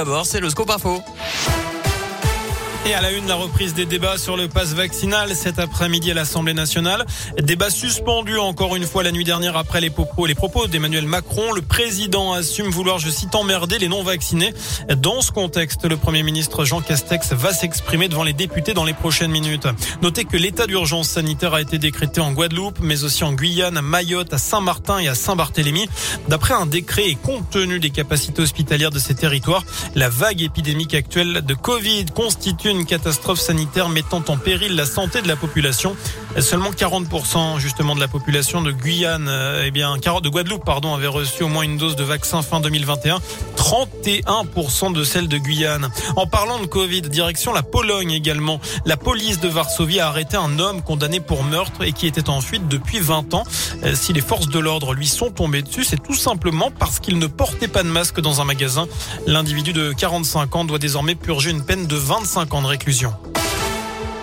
D'abord, c'est le scope info. Et à la une, la reprise des débats sur le pass vaccinal cet après-midi à l'Assemblée nationale. Débat suspendu encore une fois la nuit dernière après les propos, les propos d'Emmanuel Macron. Le président assume vouloir, je cite, emmerder les non-vaccinés. Dans ce contexte, le Premier ministre Jean Castex va s'exprimer devant les députés dans les prochaines minutes. Notez que l'état d'urgence sanitaire a été décrété en Guadeloupe, mais aussi en Guyane, à Mayotte, à Saint-Martin et à Saint-Barthélemy. D'après un décret et compte tenu des capacités hospitalières de ces territoires, la vague épidémique actuelle de Covid constitue une catastrophe sanitaire mettant en péril la santé de la population. Seulement 40% justement de la population de Guyane, euh, eh bien, de Guadeloupe, pardon, avait reçu au moins une dose de vaccin fin 2021. 31% de celle de Guyane. En parlant de Covid, direction la Pologne également. La police de Varsovie a arrêté un homme condamné pour meurtre et qui était en fuite depuis 20 ans. Euh, si les forces de l'ordre lui sont tombées dessus, c'est tout simplement parce qu'il ne portait pas de masque dans un magasin. L'individu de 45 ans doit désormais purger une peine de 25 ans de réclusion.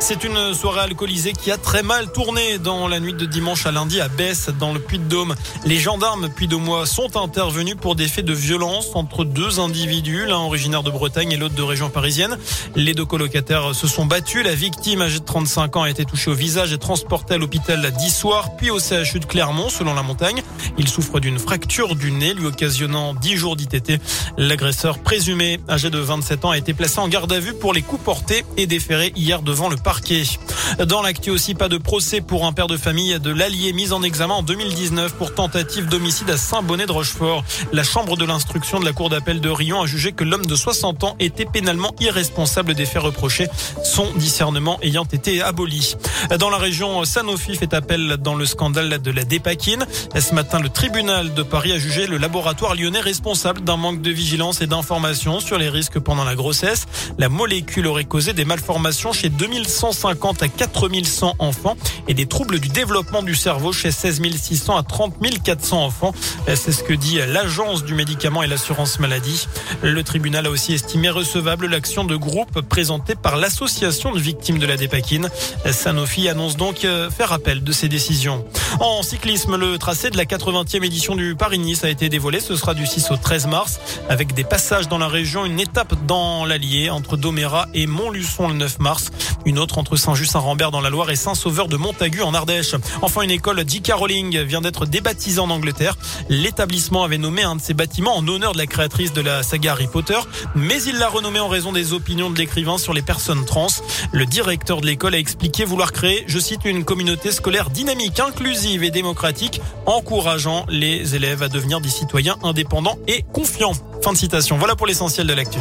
C'est une soirée alcoolisée qui a très mal tourné dans la nuit de dimanche à lundi à Besse, dans le Puy-de-Dôme. Les gendarmes Puy-de-Mois sont intervenus pour des faits de violence entre deux individus, l'un originaire de Bretagne et l'autre de région parisienne. Les deux colocataires se sont battus. La victime, âgée de 35 ans, a été touchée au visage et transportée à l'hôpital d'Issoire, puis au CHU de Clermont, selon la montagne. Il souffre d'une fracture du nez, lui occasionnant 10 jours d'ITT. L'agresseur présumé, âgé de 27 ans, a été placé en garde à vue pour les coups portés et déféré hier devant le parquet. Dans l'actu aussi, pas de procès pour un père de famille de l'Allier mis en examen en 2019 pour tentative d'homicide à Saint-Bonnet de Rochefort. La chambre de l'instruction de la cour d'appel de Rion a jugé que l'homme de 60 ans était pénalement irresponsable des faits reprochés, son discernement ayant été aboli. Dans la région, Sanofi fait appel dans le scandale de la dépakine. Ce matin, le tribunal de Paris a jugé le laboratoire lyonnais responsable d'un manque de vigilance et d'information sur les risques pendant la grossesse. La molécule aurait causé des malformations chez 2150 à 4100 enfants et des troubles du développement du cerveau chez 16 600 à 30 400 enfants. C'est ce que dit l'agence du médicament et l'assurance maladie. Le tribunal a aussi estimé recevable l'action de groupe présentée par l'association de victimes de la dépakine. Sanofi annonce donc euh, faire appel de ces décisions. En cyclisme, le tracé de la 80e édition du Paris-Nice a été dévoilé. Ce sera du 6 au 13 mars avec des passages dans la région, une étape dans l'Allier entre Doméra et Montluçon le 9 mars. Une autre entre Saint-Just-Saint-Rambert dans la Loire et Saint-Sauveur de Montagu en Ardèche. Enfin, une école J.K. Rowling vient d'être débaptisée en Angleterre. L'établissement avait nommé un de ses bâtiments en honneur de la créatrice de la saga Harry Potter, mais il l'a renommé en raison des opinions de l'écrivain sur les personnes trans. Le directeur de l'école a expliqué vouloir créer, je cite, une communauté scolaire dynamique, inclusive et démocratique, encourageant les élèves à devenir des citoyens indépendants et confiants. Fin de citation. Voilà pour l'essentiel de l'actu.